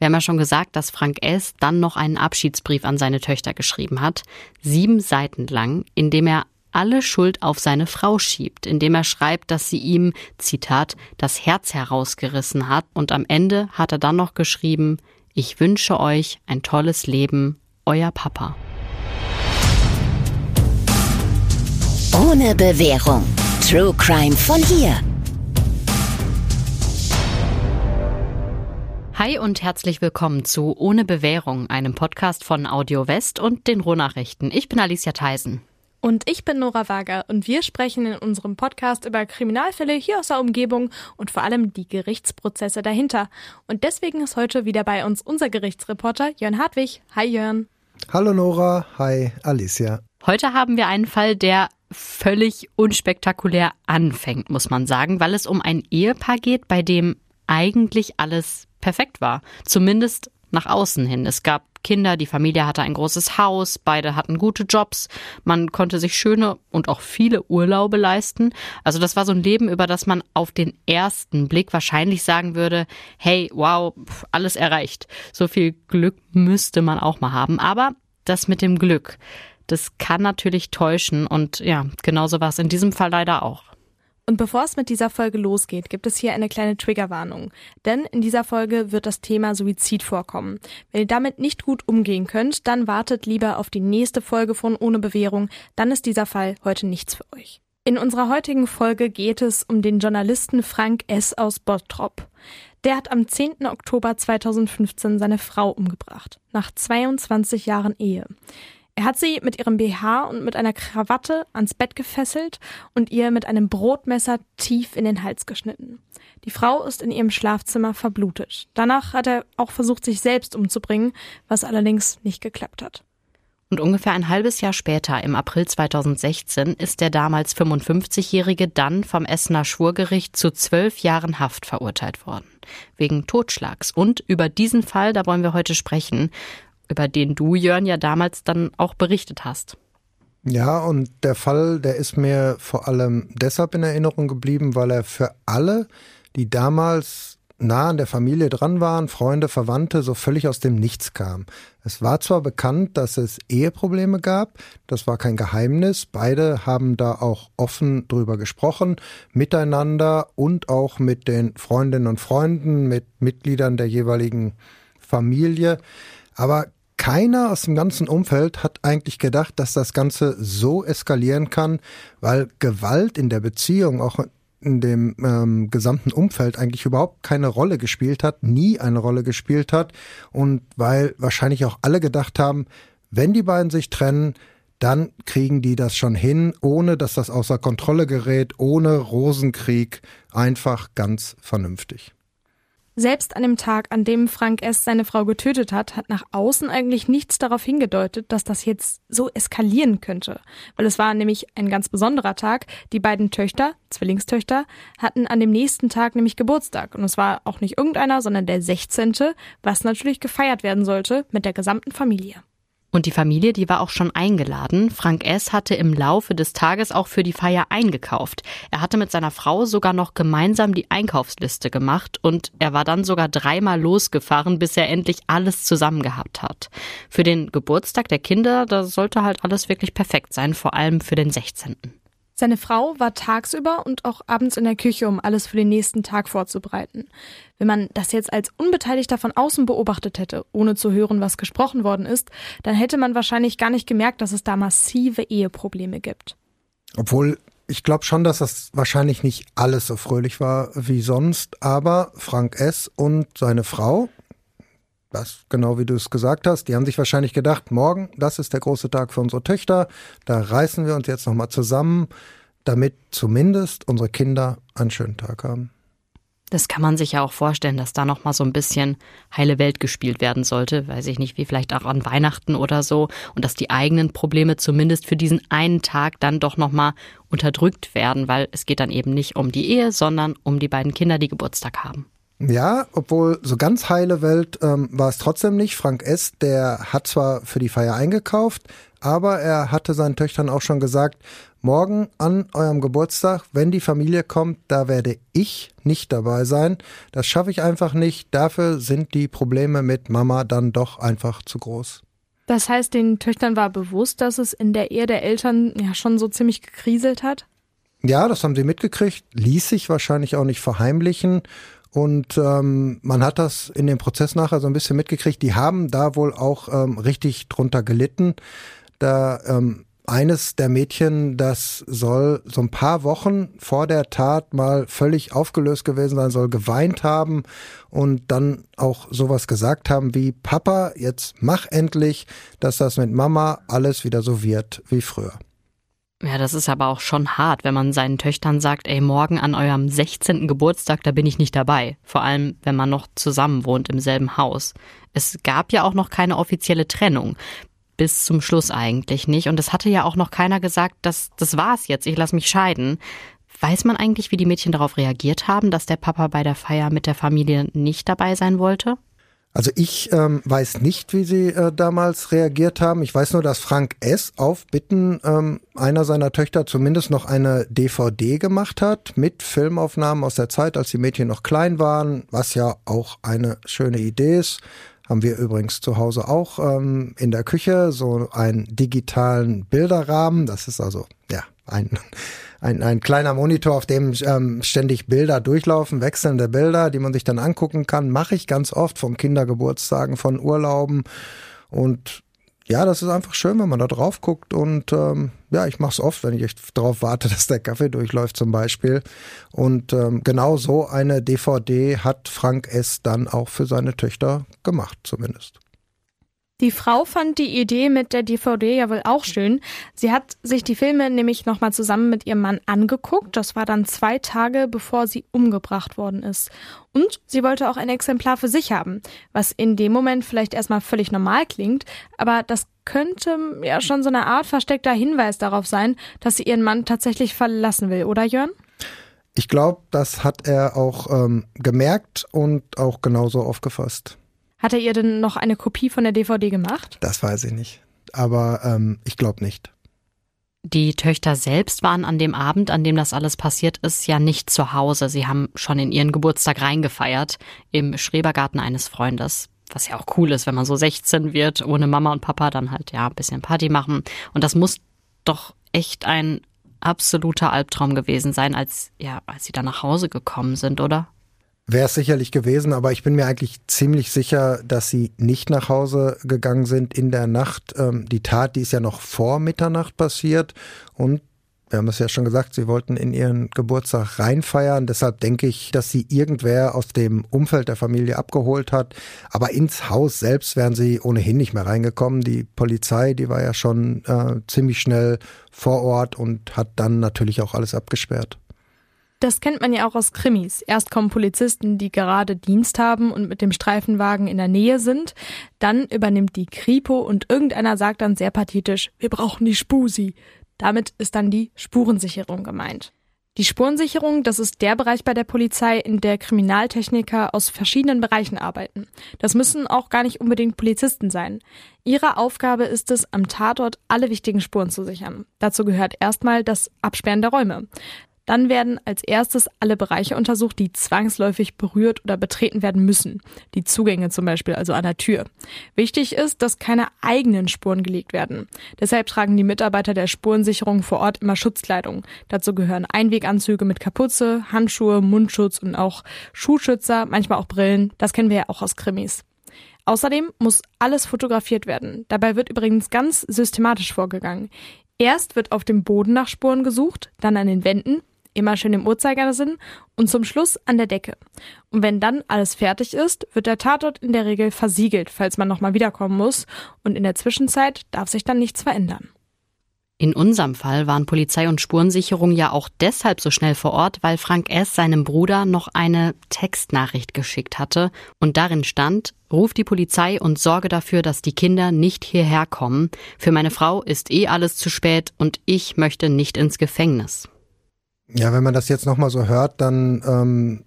Wir haben ja schon gesagt, dass Frank S. dann noch einen Abschiedsbrief an seine Töchter geschrieben hat, sieben Seiten lang, in dem er alle Schuld auf seine Frau schiebt, indem er schreibt, dass sie ihm, Zitat, das Herz herausgerissen hat und am Ende hat er dann noch geschrieben, ich wünsche euch ein tolles Leben, euer Papa. Ohne Bewährung. True Crime von hier. Hi und herzlich willkommen zu Ohne Bewährung, einem Podcast von Audio West und den Rohnachrichten. Ich bin Alicia Theisen. Und ich bin Nora Wager und wir sprechen in unserem Podcast über Kriminalfälle hier aus der Umgebung und vor allem die Gerichtsprozesse dahinter. Und deswegen ist heute wieder bei uns unser Gerichtsreporter Jörn Hartwig. Hi Jörn. Hallo Nora, hi Alicia. Heute haben wir einen Fall, der völlig unspektakulär anfängt, muss man sagen, weil es um ein Ehepaar geht, bei dem eigentlich alles perfekt war. Zumindest nach außen hin. Es gab Kinder, die Familie hatte ein großes Haus, beide hatten gute Jobs, man konnte sich schöne und auch viele Urlaube leisten. Also das war so ein Leben, über das man auf den ersten Blick wahrscheinlich sagen würde, hey, wow, alles erreicht. So viel Glück müsste man auch mal haben. Aber das mit dem Glück, das kann natürlich täuschen und ja, genauso war es in diesem Fall leider auch. Und bevor es mit dieser Folge losgeht, gibt es hier eine kleine Triggerwarnung. Denn in dieser Folge wird das Thema Suizid vorkommen. Wenn ihr damit nicht gut umgehen könnt, dann wartet lieber auf die nächste Folge von Ohne Bewährung. Dann ist dieser Fall heute nichts für euch. In unserer heutigen Folge geht es um den Journalisten Frank S. aus Bottrop. Der hat am 10. Oktober 2015 seine Frau umgebracht. Nach 22 Jahren Ehe. Er hat sie mit ihrem BH und mit einer Krawatte ans Bett gefesselt und ihr mit einem Brotmesser tief in den Hals geschnitten. Die Frau ist in ihrem Schlafzimmer verblutet. Danach hat er auch versucht, sich selbst umzubringen, was allerdings nicht geklappt hat. Und ungefähr ein halbes Jahr später, im April 2016, ist der damals 55-Jährige dann vom Essener Schwurgericht zu zwölf Jahren Haft verurteilt worden. Wegen Totschlags. Und über diesen Fall, da wollen wir heute sprechen über den du, Jörn, ja damals dann auch berichtet hast. Ja, und der Fall, der ist mir vor allem deshalb in Erinnerung geblieben, weil er für alle, die damals nah an der Familie dran waren, Freunde, Verwandte, so völlig aus dem Nichts kam. Es war zwar bekannt, dass es Eheprobleme gab, das war kein Geheimnis, beide haben da auch offen drüber gesprochen, miteinander und auch mit den Freundinnen und Freunden, mit Mitgliedern der jeweiligen Familie. Aber keiner aus dem ganzen Umfeld hat eigentlich gedacht, dass das Ganze so eskalieren kann, weil Gewalt in der Beziehung, auch in dem ähm, gesamten Umfeld eigentlich überhaupt keine Rolle gespielt hat, nie eine Rolle gespielt hat und weil wahrscheinlich auch alle gedacht haben, wenn die beiden sich trennen, dann kriegen die das schon hin, ohne dass das außer Kontrolle gerät, ohne Rosenkrieg, einfach ganz vernünftig. Selbst an dem Tag, an dem Frank S. seine Frau getötet hat, hat nach außen eigentlich nichts darauf hingedeutet, dass das jetzt so eskalieren könnte. Weil es war nämlich ein ganz besonderer Tag. Die beiden Töchter, Zwillingstöchter, hatten an dem nächsten Tag nämlich Geburtstag. Und es war auch nicht irgendeiner, sondern der 16., was natürlich gefeiert werden sollte mit der gesamten Familie. Und die Familie, die war auch schon eingeladen. Frank S. hatte im Laufe des Tages auch für die Feier eingekauft. Er hatte mit seiner Frau sogar noch gemeinsam die Einkaufsliste gemacht und er war dann sogar dreimal losgefahren, bis er endlich alles zusammen gehabt hat. Für den Geburtstag der Kinder, da sollte halt alles wirklich perfekt sein, vor allem für den 16. Seine Frau war tagsüber und auch abends in der Küche, um alles für den nächsten Tag vorzubereiten. Wenn man das jetzt als Unbeteiligter von außen beobachtet hätte, ohne zu hören, was gesprochen worden ist, dann hätte man wahrscheinlich gar nicht gemerkt, dass es da massive Eheprobleme gibt. Obwohl ich glaube schon, dass das wahrscheinlich nicht alles so fröhlich war wie sonst, aber Frank S. und seine Frau, das genau wie du es gesagt hast, die haben sich wahrscheinlich gedacht, morgen, das ist der große Tag für unsere Töchter, da reißen wir uns jetzt nochmal zusammen, damit zumindest unsere Kinder einen schönen Tag haben. Das kann man sich ja auch vorstellen, dass da noch mal so ein bisschen heile Welt gespielt werden sollte, weiß ich nicht, wie vielleicht auch an Weihnachten oder so und dass die eigenen Probleme zumindest für diesen einen Tag dann doch noch mal unterdrückt werden, weil es geht dann eben nicht um die Ehe, sondern um die beiden Kinder, die Geburtstag haben. Ja, obwohl so ganz heile Welt ähm, war es trotzdem nicht. Frank S., der hat zwar für die Feier eingekauft, aber er hatte seinen Töchtern auch schon gesagt, morgen an eurem Geburtstag, wenn die Familie kommt, da werde ich nicht dabei sein. Das schaffe ich einfach nicht. Dafür sind die Probleme mit Mama dann doch einfach zu groß. Das heißt, den Töchtern war bewusst, dass es in der Ehe der Eltern ja schon so ziemlich gekriselt hat? Ja, das haben sie mitgekriegt, ließ sich wahrscheinlich auch nicht verheimlichen. Und ähm, man hat das in dem Prozess nachher so ein bisschen mitgekriegt. Die haben da wohl auch ähm, richtig drunter gelitten. Da ähm, eines der Mädchen, das soll so ein paar Wochen vor der Tat mal völlig aufgelöst gewesen sein, soll geweint haben und dann auch sowas gesagt haben wie Papa, jetzt mach endlich, dass das mit Mama alles wieder so wird wie früher. Ja, das ist aber auch schon hart, wenn man seinen Töchtern sagt, ey, morgen an eurem 16. Geburtstag, da bin ich nicht dabei. Vor allem, wenn man noch zusammen wohnt im selben Haus. Es gab ja auch noch keine offizielle Trennung. Bis zum Schluss eigentlich nicht. Und es hatte ja auch noch keiner gesagt, dass das war's jetzt, ich lass mich scheiden. Weiß man eigentlich, wie die Mädchen darauf reagiert haben, dass der Papa bei der Feier mit der Familie nicht dabei sein wollte? Also ich ähm, weiß nicht, wie sie äh, damals reagiert haben. Ich weiß nur, dass Frank S. auf Bitten ähm, einer seiner Töchter zumindest noch eine DVD gemacht hat mit Filmaufnahmen aus der Zeit, als die Mädchen noch klein waren, was ja auch eine schöne Idee ist. Haben wir übrigens zu Hause auch ähm, in der Küche so einen digitalen Bilderrahmen. Das ist also ja ein ein, ein kleiner Monitor, auf dem ähm, ständig Bilder durchlaufen, wechselnde Bilder, die man sich dann angucken kann. Mache ich ganz oft von Kindergeburtstagen, von Urlauben. Und ja, das ist einfach schön, wenn man da drauf guckt. Und ähm, ja, ich mache es oft, wenn ich darauf warte, dass der Kaffee durchläuft zum Beispiel. Und ähm, genau so eine DVD hat Frank S. dann auch für seine Töchter gemacht, zumindest. Die Frau fand die Idee mit der DVD ja wohl auch schön. Sie hat sich die Filme nämlich nochmal zusammen mit ihrem Mann angeguckt. Das war dann zwei Tage, bevor sie umgebracht worden ist. Und sie wollte auch ein Exemplar für sich haben, was in dem Moment vielleicht erstmal völlig normal klingt, aber das könnte ja schon so eine Art versteckter Hinweis darauf sein, dass sie ihren Mann tatsächlich verlassen will, oder Jörn? Ich glaube, das hat er auch ähm, gemerkt und auch genauso aufgefasst. Hat er ihr denn noch eine Kopie von der DVD gemacht? Das weiß ich nicht. Aber ähm, ich glaube nicht. Die Töchter selbst waren an dem Abend, an dem das alles passiert ist, ja nicht zu Hause. Sie haben schon in ihren Geburtstag reingefeiert, im Schrebergarten eines Freundes. Was ja auch cool ist, wenn man so 16 wird, ohne Mama und Papa, dann halt ja ein bisschen Party machen. Und das muss doch echt ein absoluter Albtraum gewesen sein, als, ja, als sie dann nach Hause gekommen sind, oder? Wäre es sicherlich gewesen, aber ich bin mir eigentlich ziemlich sicher, dass sie nicht nach Hause gegangen sind in der Nacht. Ähm, die Tat, die ist ja noch vor Mitternacht passiert und wir haben es ja schon gesagt, sie wollten in ihren Geburtstag reinfeiern. Deshalb denke ich, dass sie irgendwer aus dem Umfeld der Familie abgeholt hat. Aber ins Haus selbst wären sie ohnehin nicht mehr reingekommen. Die Polizei, die war ja schon äh, ziemlich schnell vor Ort und hat dann natürlich auch alles abgesperrt. Das kennt man ja auch aus Krimis. Erst kommen Polizisten, die gerade Dienst haben und mit dem Streifenwagen in der Nähe sind. Dann übernimmt die Kripo und irgendeiner sagt dann sehr pathetisch, wir brauchen die Spusi. Damit ist dann die Spurensicherung gemeint. Die Spurensicherung, das ist der Bereich bei der Polizei, in der Kriminaltechniker aus verschiedenen Bereichen arbeiten. Das müssen auch gar nicht unbedingt Polizisten sein. Ihre Aufgabe ist es, am Tatort alle wichtigen Spuren zu sichern. Dazu gehört erstmal das Absperren der Räume. Dann werden als erstes alle Bereiche untersucht, die zwangsläufig berührt oder betreten werden müssen. Die Zugänge zum Beispiel, also an der Tür. Wichtig ist, dass keine eigenen Spuren gelegt werden. Deshalb tragen die Mitarbeiter der Spurensicherung vor Ort immer Schutzkleidung. Dazu gehören Einweganzüge mit Kapuze, Handschuhe, Mundschutz und auch Schuhschützer, manchmal auch Brillen. Das kennen wir ja auch aus Krimis. Außerdem muss alles fotografiert werden. Dabei wird übrigens ganz systematisch vorgegangen. Erst wird auf dem Boden nach Spuren gesucht, dann an den Wänden, immer schön im Uhrzeigersinn und zum Schluss an der Decke. Und wenn dann alles fertig ist, wird der Tatort in der Regel versiegelt, falls man nochmal wiederkommen muss und in der Zwischenzeit darf sich dann nichts verändern. In unserem Fall waren Polizei und Spurensicherung ja auch deshalb so schnell vor Ort, weil Frank S. seinem Bruder noch eine Textnachricht geschickt hatte und darin stand, ruf die Polizei und sorge dafür, dass die Kinder nicht hierher kommen. Für meine Frau ist eh alles zu spät und ich möchte nicht ins Gefängnis. Ja, wenn man das jetzt nochmal so hört, dann ähm,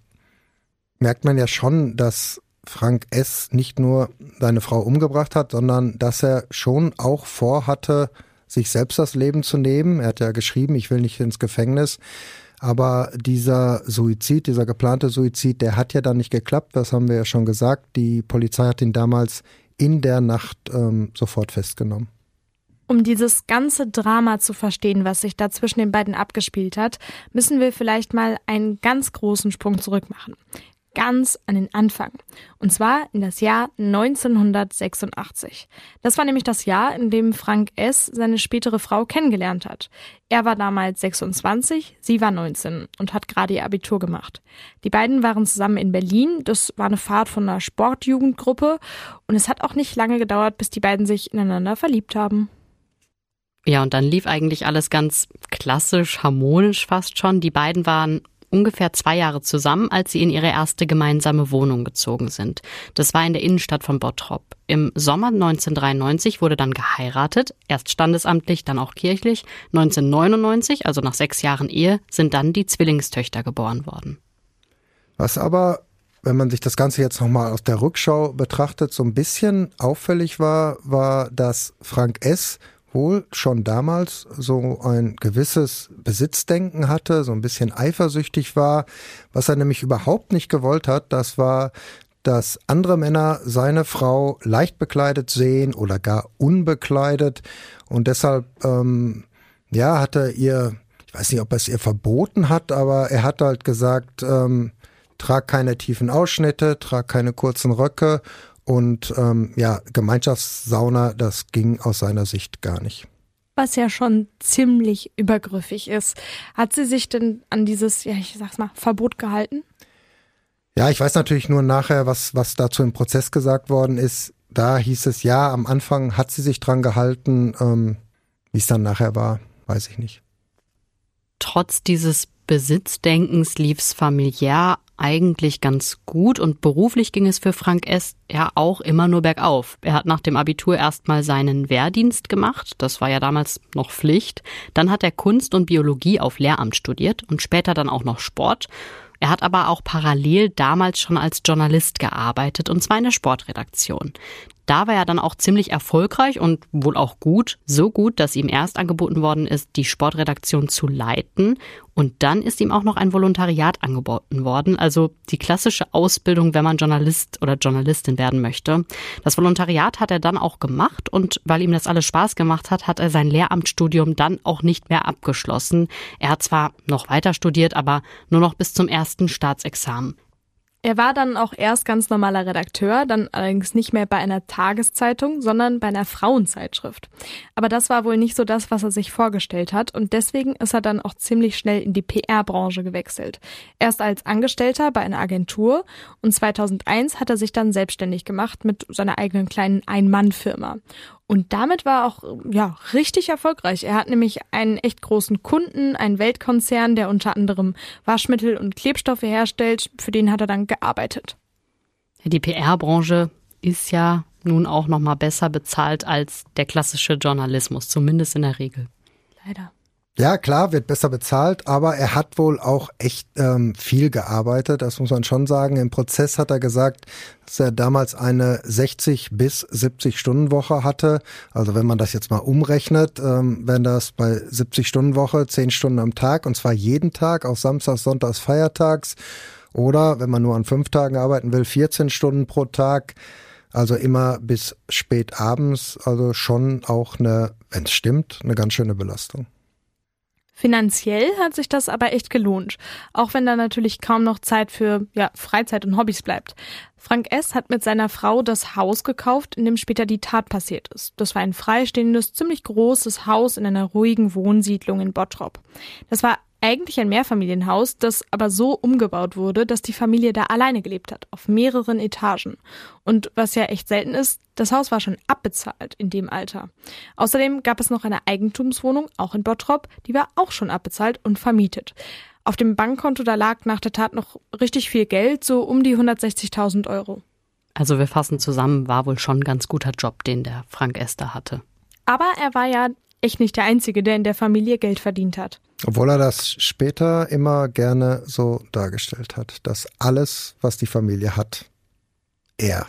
merkt man ja schon, dass Frank S. nicht nur seine Frau umgebracht hat, sondern dass er schon auch vorhatte, sich selbst das Leben zu nehmen. Er hat ja geschrieben, ich will nicht ins Gefängnis. Aber dieser Suizid, dieser geplante Suizid, der hat ja dann nicht geklappt. Das haben wir ja schon gesagt. Die Polizei hat ihn damals in der Nacht ähm, sofort festgenommen. Um dieses ganze Drama zu verstehen, was sich da zwischen den beiden abgespielt hat, müssen wir vielleicht mal einen ganz großen Sprung zurück machen ganz an den Anfang. Und zwar in das Jahr 1986. Das war nämlich das Jahr, in dem Frank S. seine spätere Frau kennengelernt hat. Er war damals 26, sie war 19 und hat gerade ihr Abitur gemacht. Die beiden waren zusammen in Berlin. Das war eine Fahrt von einer Sportjugendgruppe. Und es hat auch nicht lange gedauert, bis die beiden sich ineinander verliebt haben. Ja, und dann lief eigentlich alles ganz klassisch, harmonisch fast schon. Die beiden waren ungefähr zwei Jahre zusammen, als sie in ihre erste gemeinsame Wohnung gezogen sind. Das war in der Innenstadt von Bottrop. Im Sommer 1993 wurde dann geheiratet, erst standesamtlich, dann auch kirchlich. 1999, also nach sechs Jahren Ehe, sind dann die Zwillingstöchter geboren worden. Was aber, wenn man sich das Ganze jetzt nochmal aus der Rückschau betrachtet, so ein bisschen auffällig war, war, dass Frank S wohl schon damals so ein gewisses Besitzdenken hatte, so ein bisschen eifersüchtig war. Was er nämlich überhaupt nicht gewollt hat, das war, dass andere Männer seine Frau leicht bekleidet sehen oder gar unbekleidet. Und deshalb, ähm, ja, hat er ihr, ich weiß nicht, ob er es ihr verboten hat, aber er hat halt gesagt, ähm, trag keine tiefen Ausschnitte, trag keine kurzen Röcke und ähm, ja, Gemeinschaftssauna, das ging aus seiner Sicht gar nicht. Was ja schon ziemlich übergriffig ist. Hat sie sich denn an dieses, ja, ich sag's mal, Verbot gehalten? Ja, ich weiß natürlich nur nachher, was, was dazu im Prozess gesagt worden ist. Da hieß es ja, am Anfang hat sie sich dran gehalten. Ähm, Wie es dann nachher war, weiß ich nicht. Trotz dieses Besitzdenkens lief's familiär eigentlich ganz gut und beruflich ging es für Frank S. ja auch immer nur bergauf. Er hat nach dem Abitur erstmal seinen Wehrdienst gemacht, das war ja damals noch Pflicht. Dann hat er Kunst und Biologie auf Lehramt studiert und später dann auch noch Sport. Er hat aber auch parallel damals schon als Journalist gearbeitet, und zwar in der Sportredaktion. Da war er dann auch ziemlich erfolgreich und wohl auch gut, so gut, dass ihm erst angeboten worden ist, die Sportredaktion zu leiten. Und dann ist ihm auch noch ein Volontariat angeboten worden, also die klassische Ausbildung, wenn man Journalist oder Journalistin werden möchte. Das Volontariat hat er dann auch gemacht und weil ihm das alles Spaß gemacht hat, hat er sein Lehramtsstudium dann auch nicht mehr abgeschlossen. Er hat zwar noch weiter studiert, aber nur noch bis zum ersten Staatsexamen. Er war dann auch erst ganz normaler Redakteur, dann allerdings nicht mehr bei einer Tageszeitung, sondern bei einer Frauenzeitschrift. Aber das war wohl nicht so das, was er sich vorgestellt hat und deswegen ist er dann auch ziemlich schnell in die PR-Branche gewechselt. Erst als Angestellter bei einer Agentur und 2001 hat er sich dann selbstständig gemacht mit seiner eigenen kleinen Ein-Mann-Firma. Und damit war er auch ja richtig erfolgreich. Er hat nämlich einen echt großen Kunden, einen Weltkonzern, der unter anderem Waschmittel und Klebstoffe herstellt. Für den hat er dann gearbeitet. Die PR-Branche ist ja nun auch noch mal besser bezahlt als der klassische Journalismus, zumindest in der Regel. Leider. Ja, klar, wird besser bezahlt, aber er hat wohl auch echt ähm, viel gearbeitet, das muss man schon sagen. Im Prozess hat er gesagt, dass er damals eine 60 bis 70 Stunden Woche hatte. Also wenn man das jetzt mal umrechnet, ähm, wenn das bei 70 Stunden Woche 10 Stunden am Tag und zwar jeden Tag, auch Samstags, Sonntags, Feiertags oder wenn man nur an fünf Tagen arbeiten will, 14 Stunden pro Tag. Also immer bis spät abends, also schon auch eine, wenn es stimmt, eine ganz schöne Belastung. Finanziell hat sich das aber echt gelohnt, auch wenn da natürlich kaum noch Zeit für ja, Freizeit und Hobbys bleibt. Frank S. hat mit seiner Frau das Haus gekauft, in dem später die Tat passiert ist. Das war ein freistehendes, ziemlich großes Haus in einer ruhigen Wohnsiedlung in Bottrop. Das war eigentlich ein Mehrfamilienhaus, das aber so umgebaut wurde, dass die Familie da alleine gelebt hat, auf mehreren Etagen. Und was ja echt selten ist, das Haus war schon abbezahlt in dem Alter. Außerdem gab es noch eine Eigentumswohnung, auch in Bottrop, die war auch schon abbezahlt und vermietet. Auf dem Bankkonto da lag nach der Tat noch richtig viel Geld, so um die 160.000 Euro. Also wir fassen zusammen, war wohl schon ein ganz guter Job, den der Frank Esther hatte. Aber er war ja echt nicht der Einzige, der in der Familie Geld verdient hat. Obwohl er das später immer gerne so dargestellt hat, dass alles, was die Familie hat, er,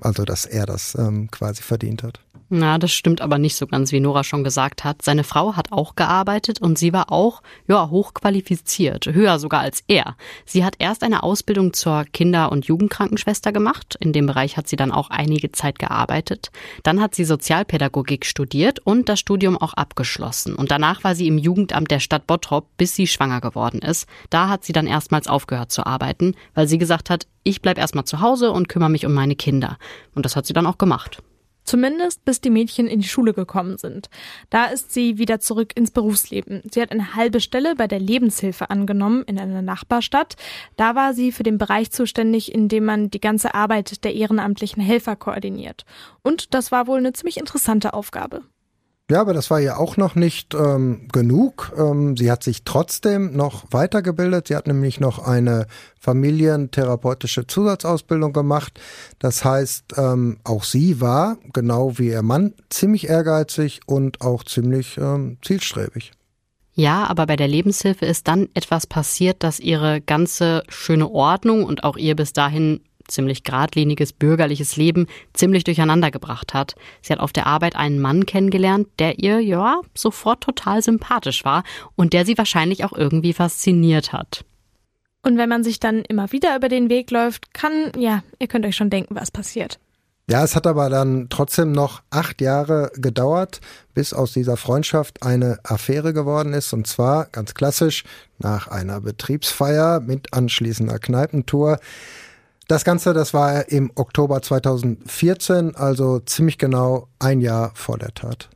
also dass er das ähm, quasi verdient hat. Na, das stimmt aber nicht so ganz, wie Nora schon gesagt hat. Seine Frau hat auch gearbeitet und sie war auch, ja, hochqualifiziert, höher sogar als er. Sie hat erst eine Ausbildung zur Kinder- und Jugendkrankenschwester gemacht. In dem Bereich hat sie dann auch einige Zeit gearbeitet. Dann hat sie Sozialpädagogik studiert und das Studium auch abgeschlossen. Und danach war sie im Jugendamt der Stadt Bottrop, bis sie schwanger geworden ist. Da hat sie dann erstmals aufgehört zu arbeiten, weil sie gesagt hat, ich bleib erstmal zu Hause und kümmere mich um meine Kinder. Und das hat sie dann auch gemacht. Zumindest bis die Mädchen in die Schule gekommen sind. Da ist sie wieder zurück ins Berufsleben. Sie hat eine halbe Stelle bei der Lebenshilfe angenommen in einer Nachbarstadt. Da war sie für den Bereich zuständig, in dem man die ganze Arbeit der ehrenamtlichen Helfer koordiniert. Und das war wohl eine ziemlich interessante Aufgabe. Ja, aber das war ja auch noch nicht ähm, genug. Ähm, sie hat sich trotzdem noch weitergebildet. Sie hat nämlich noch eine familientherapeutische Zusatzausbildung gemacht. Das heißt, ähm, auch sie war, genau wie ihr Mann, ziemlich ehrgeizig und auch ziemlich ähm, zielstrebig. Ja, aber bei der Lebenshilfe ist dann etwas passiert, das ihre ganze schöne Ordnung und auch ihr bis dahin ziemlich geradliniges bürgerliches Leben ziemlich durcheinander gebracht hat. Sie hat auf der Arbeit einen Mann kennengelernt, der ihr, ja, sofort total sympathisch war und der sie wahrscheinlich auch irgendwie fasziniert hat. Und wenn man sich dann immer wieder über den Weg läuft, kann, ja, ihr könnt euch schon denken, was passiert. Ja, es hat aber dann trotzdem noch acht Jahre gedauert, bis aus dieser Freundschaft eine Affäre geworden ist. Und zwar ganz klassisch nach einer Betriebsfeier mit anschließender Kneipentour das Ganze, das war im Oktober 2014, also ziemlich genau ein Jahr vor der Tat.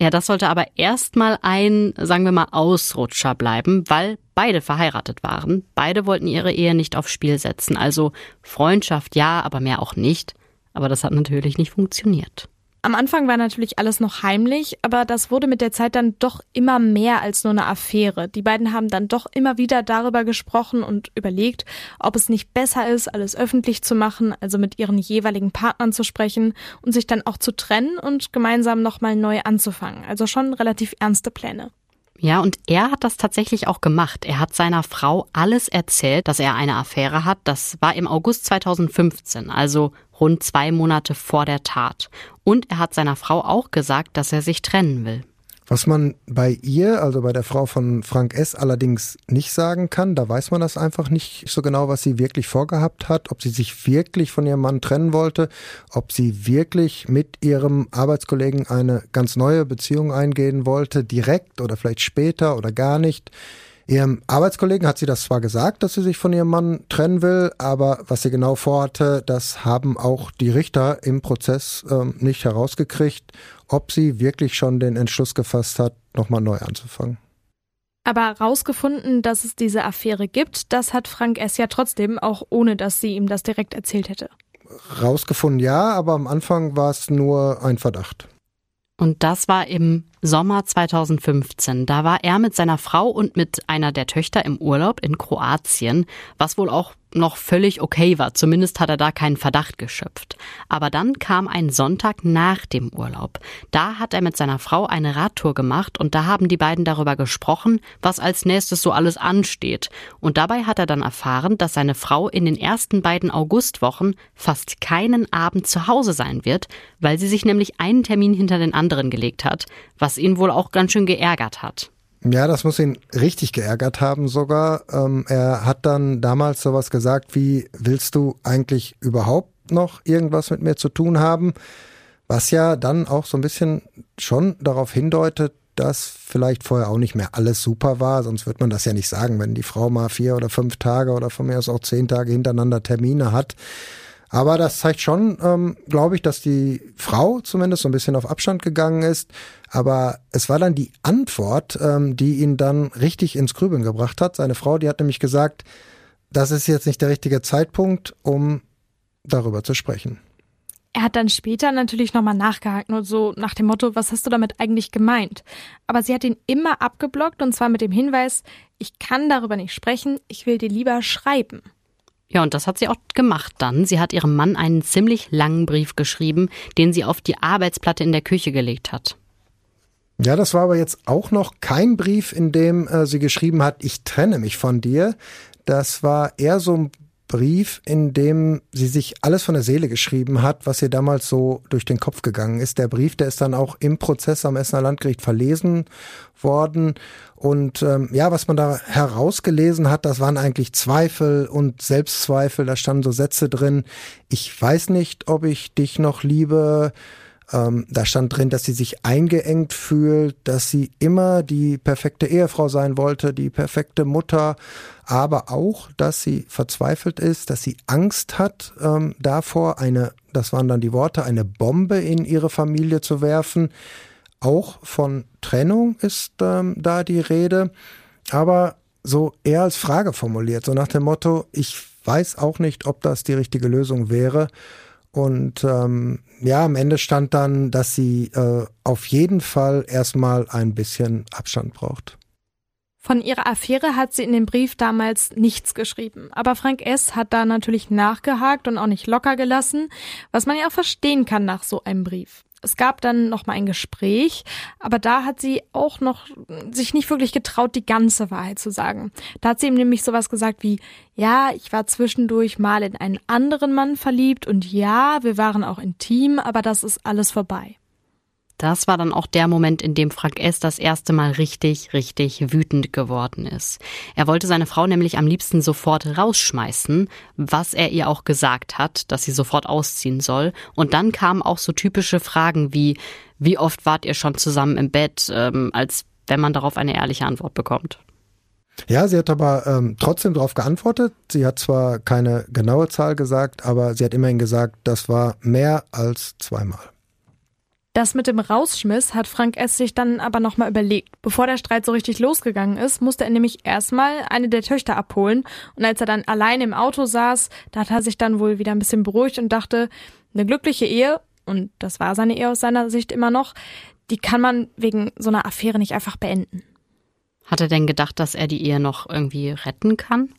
Ja, das sollte aber erstmal ein, sagen wir mal, Ausrutscher bleiben, weil beide verheiratet waren. Beide wollten ihre Ehe nicht aufs Spiel setzen. Also Freundschaft ja, aber mehr auch nicht. Aber das hat natürlich nicht funktioniert. Am Anfang war natürlich alles noch heimlich, aber das wurde mit der Zeit dann doch immer mehr als nur eine Affäre. Die beiden haben dann doch immer wieder darüber gesprochen und überlegt, ob es nicht besser ist, alles öffentlich zu machen, also mit ihren jeweiligen Partnern zu sprechen und sich dann auch zu trennen und gemeinsam nochmal neu anzufangen. Also schon relativ ernste Pläne. Ja, und er hat das tatsächlich auch gemacht. Er hat seiner Frau alles erzählt, dass er eine Affäre hat. Das war im August 2015, also rund zwei Monate vor der Tat. Und er hat seiner Frau auch gesagt, dass er sich trennen will. Was man bei ihr, also bei der Frau von Frank S. allerdings nicht sagen kann, da weiß man das einfach nicht so genau, was sie wirklich vorgehabt hat, ob sie sich wirklich von ihrem Mann trennen wollte, ob sie wirklich mit ihrem Arbeitskollegen eine ganz neue Beziehung eingehen wollte, direkt oder vielleicht später oder gar nicht. Ihrem Arbeitskollegen hat sie das zwar gesagt, dass sie sich von ihrem Mann trennen will, aber was sie genau vorhatte, das haben auch die Richter im Prozess ähm, nicht herausgekriegt, ob sie wirklich schon den Entschluss gefasst hat, nochmal neu anzufangen. Aber rausgefunden, dass es diese Affäre gibt, das hat Frank S. ja trotzdem, auch ohne dass sie ihm das direkt erzählt hätte. Rausgefunden ja, aber am Anfang war es nur ein Verdacht. Und das war im Sommer 2015. Da war er mit seiner Frau und mit einer der Töchter im Urlaub in Kroatien, was wohl auch noch völlig okay war. Zumindest hat er da keinen Verdacht geschöpft. Aber dann kam ein Sonntag nach dem Urlaub. Da hat er mit seiner Frau eine Radtour gemacht und da haben die beiden darüber gesprochen, was als nächstes so alles ansteht. Und dabei hat er dann erfahren, dass seine Frau in den ersten beiden Augustwochen fast keinen Abend zu Hause sein wird, weil sie sich nämlich einen Termin hinter den anderen gelegt hat, was was ihn wohl auch ganz schön geärgert hat. Ja, das muss ihn richtig geärgert haben sogar. Ähm, er hat dann damals sowas gesagt wie, willst du eigentlich überhaupt noch irgendwas mit mir zu tun haben? Was ja dann auch so ein bisschen schon darauf hindeutet, dass vielleicht vorher auch nicht mehr alles super war, sonst wird man das ja nicht sagen, wenn die Frau mal vier oder fünf Tage oder von mir aus auch zehn Tage hintereinander Termine hat. Aber das zeigt schon, ähm, glaube ich, dass die Frau zumindest so ein bisschen auf Abstand gegangen ist. Aber es war dann die Antwort, ähm, die ihn dann richtig ins Grübeln gebracht hat. Seine Frau, die hat nämlich gesagt, das ist jetzt nicht der richtige Zeitpunkt, um darüber zu sprechen. Er hat dann später natürlich nochmal nachgehakt, nur so nach dem Motto, was hast du damit eigentlich gemeint? Aber sie hat ihn immer abgeblockt und zwar mit dem Hinweis, ich kann darüber nicht sprechen, ich will dir lieber schreiben. Ja, und das hat sie auch gemacht dann. Sie hat ihrem Mann einen ziemlich langen Brief geschrieben, den sie auf die Arbeitsplatte in der Küche gelegt hat. Ja, das war aber jetzt auch noch kein Brief, in dem äh, sie geschrieben hat, ich trenne mich von dir. Das war eher so ein Brief, in dem sie sich alles von der Seele geschrieben hat, was ihr damals so durch den Kopf gegangen ist. Der Brief, der ist dann auch im Prozess am Essener Landgericht verlesen worden. Und ähm, ja, was man da herausgelesen hat, das waren eigentlich Zweifel und Selbstzweifel. Da standen so Sätze drin. Ich weiß nicht, ob ich dich noch liebe. Ähm, da stand drin, dass sie sich eingeengt fühlt, dass sie immer die perfekte Ehefrau sein wollte, die perfekte Mutter, aber auch, dass sie verzweifelt ist, dass sie Angst hat ähm, davor, eine, das waren dann die Worte, eine Bombe in ihre Familie zu werfen. Auch von Trennung ist ähm, da die Rede, aber so eher als Frage formuliert, so nach dem Motto, ich weiß auch nicht, ob das die richtige Lösung wäre. Und ähm, ja, am Ende stand dann, dass sie äh, auf jeden Fall erstmal ein bisschen Abstand braucht. Von ihrer Affäre hat sie in dem Brief damals nichts geschrieben. Aber Frank S. hat da natürlich nachgehakt und auch nicht locker gelassen, was man ja auch verstehen kann nach so einem Brief. Es gab dann noch mal ein Gespräch, aber da hat sie auch noch sich nicht wirklich getraut, die ganze Wahrheit zu sagen. Da hat sie ihm nämlich sowas gesagt wie, ja, ich war zwischendurch mal in einen anderen Mann verliebt und ja, wir waren auch intim, aber das ist alles vorbei. Das war dann auch der Moment, in dem Frank S. das erste Mal richtig, richtig wütend geworden ist. Er wollte seine Frau nämlich am liebsten sofort rausschmeißen, was er ihr auch gesagt hat, dass sie sofort ausziehen soll. Und dann kamen auch so typische Fragen wie, wie oft wart ihr schon zusammen im Bett, ähm, als wenn man darauf eine ehrliche Antwort bekommt. Ja, sie hat aber ähm, trotzdem darauf geantwortet. Sie hat zwar keine genaue Zahl gesagt, aber sie hat immerhin gesagt, das war mehr als zweimal. Das mit dem Rausschmiss hat Frank S. sich dann aber nochmal überlegt. Bevor der Streit so richtig losgegangen ist, musste er nämlich erstmal eine der Töchter abholen. Und als er dann allein im Auto saß, da hat er sich dann wohl wieder ein bisschen beruhigt und dachte, eine glückliche Ehe, und das war seine Ehe aus seiner Sicht immer noch, die kann man wegen so einer Affäre nicht einfach beenden. Hat er denn gedacht, dass er die Ehe noch irgendwie retten kann?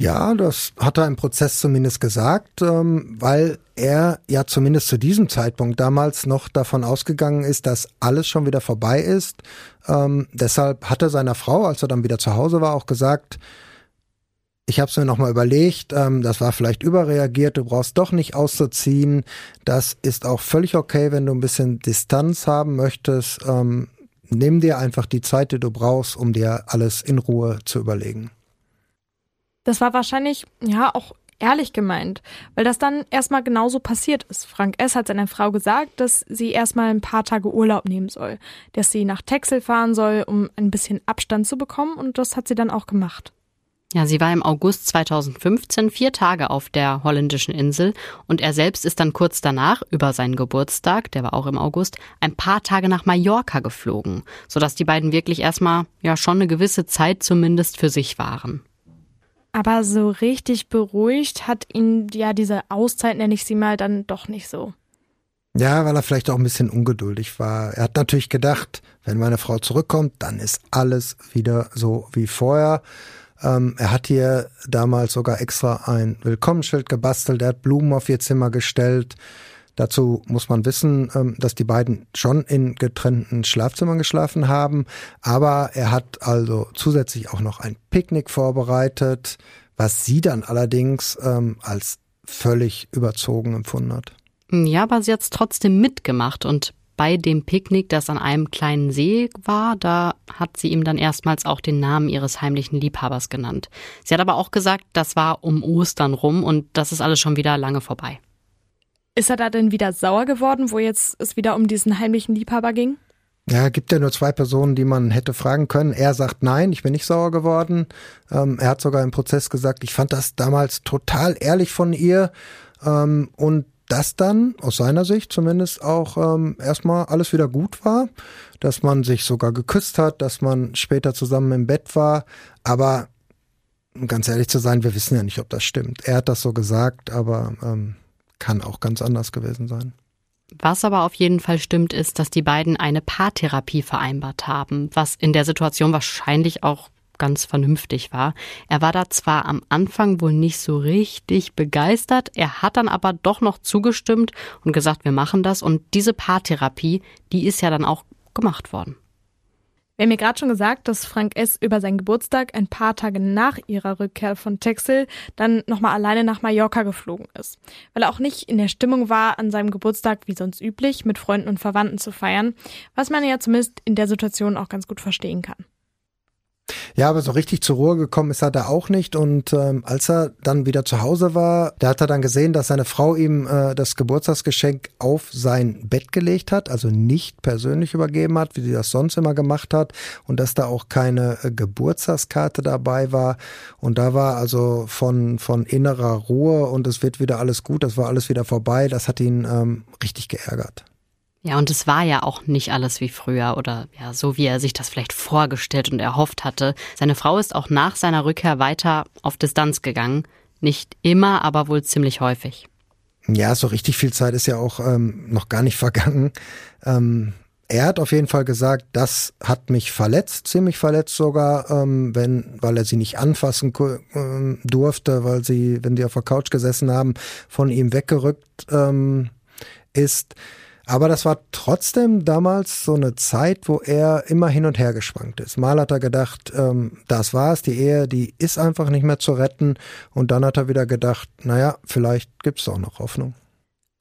Ja, das hat er im Prozess zumindest gesagt, ähm, weil er ja zumindest zu diesem Zeitpunkt damals noch davon ausgegangen ist, dass alles schon wieder vorbei ist. Ähm, deshalb hat er seiner Frau, als er dann wieder zu Hause war, auch gesagt, ich habe es mir nochmal überlegt, ähm, das war vielleicht überreagiert, du brauchst doch nicht auszuziehen. Das ist auch völlig okay, wenn du ein bisschen Distanz haben möchtest. Ähm, nimm dir einfach die Zeit, die du brauchst, um dir alles in Ruhe zu überlegen. Das war wahrscheinlich, ja, auch ehrlich gemeint, weil das dann erstmal genauso passiert ist. Frank S. hat seiner Frau gesagt, dass sie erstmal ein paar Tage Urlaub nehmen soll, dass sie nach Texel fahren soll, um ein bisschen Abstand zu bekommen und das hat sie dann auch gemacht. Ja, sie war im August 2015 vier Tage auf der holländischen Insel und er selbst ist dann kurz danach, über seinen Geburtstag, der war auch im August, ein paar Tage nach Mallorca geflogen, sodass die beiden wirklich erstmal ja schon eine gewisse Zeit zumindest für sich waren. Aber so richtig beruhigt hat ihn ja diese Auszeit, nenne ich sie mal, dann doch nicht so. Ja, weil er vielleicht auch ein bisschen ungeduldig war. Er hat natürlich gedacht, wenn meine Frau zurückkommt, dann ist alles wieder so wie vorher. Ähm, er hat hier damals sogar extra ein Willkommensschild gebastelt, er hat Blumen auf ihr Zimmer gestellt. Dazu muss man wissen, ähm, dass die beiden schon in getrennten Schlafzimmern geschlafen haben, aber er hat also zusätzlich auch noch ein Picknick vorbereitet, was sie dann allerdings ähm, als völlig überzogen empfunden hat. Ja, aber sie hat es trotzdem mitgemacht und bei dem Picknick, das an einem kleinen See war, da hat sie ihm dann erstmals auch den Namen ihres heimlichen Liebhabers genannt. Sie hat aber auch gesagt, das war um Ostern rum und das ist alles schon wieder lange vorbei. Ist er da denn wieder sauer geworden, wo jetzt es wieder um diesen heimlichen Liebhaber ging? Ja, gibt ja nur zwei Personen, die man hätte fragen können. Er sagt nein, ich bin nicht sauer geworden. Ähm, er hat sogar im Prozess gesagt, ich fand das damals total ehrlich von ihr. Ähm, und das dann, aus seiner Sicht zumindest, auch ähm, erstmal alles wieder gut war. Dass man sich sogar geküsst hat, dass man später zusammen im Bett war. Aber um ganz ehrlich zu sein, wir wissen ja nicht, ob das stimmt. Er hat das so gesagt, aber ähm, kann auch ganz anders gewesen sein. Was aber auf jeden Fall stimmt, ist, dass die beiden eine Paartherapie vereinbart haben, was in der Situation wahrscheinlich auch ganz vernünftig war. Er war da zwar am Anfang wohl nicht so richtig begeistert, er hat dann aber doch noch zugestimmt und gesagt, wir machen das. Und diese Paartherapie, die ist ja dann auch gemacht worden. Wir haben ja gerade schon gesagt, dass Frank S. über seinen Geburtstag ein paar Tage nach ihrer Rückkehr von Texel dann nochmal alleine nach Mallorca geflogen ist. Weil er auch nicht in der Stimmung war, an seinem Geburtstag wie sonst üblich mit Freunden und Verwandten zu feiern, was man ja zumindest in der Situation auch ganz gut verstehen kann. Ja, aber so richtig zur Ruhe gekommen ist er da auch nicht. Und ähm, als er dann wieder zu Hause war, da hat er dann gesehen, dass seine Frau ihm äh, das Geburtstagsgeschenk auf sein Bett gelegt hat, also nicht persönlich übergeben hat, wie sie das sonst immer gemacht hat, und dass da auch keine äh, Geburtstagskarte dabei war. Und da war also von von innerer Ruhe und es wird wieder alles gut, das war alles wieder vorbei. Das hat ihn ähm, richtig geärgert. Ja, und es war ja auch nicht alles wie früher oder ja, so wie er sich das vielleicht vorgestellt und erhofft hatte. Seine Frau ist auch nach seiner Rückkehr weiter auf Distanz gegangen. Nicht immer, aber wohl ziemlich häufig. Ja, so richtig viel Zeit ist ja auch ähm, noch gar nicht vergangen. Ähm, er hat auf jeden Fall gesagt, das hat mich verletzt, ziemlich verletzt sogar, ähm, wenn, weil er sie nicht anfassen äh, durfte, weil sie, wenn sie auf der Couch gesessen haben, von ihm weggerückt ähm, ist. Aber das war trotzdem damals so eine Zeit, wo er immer hin und her geschwankt ist. Mal hat er gedacht, ähm, das war's, die Ehe, die ist einfach nicht mehr zu retten. Und dann hat er wieder gedacht, naja, vielleicht gibt's auch noch Hoffnung.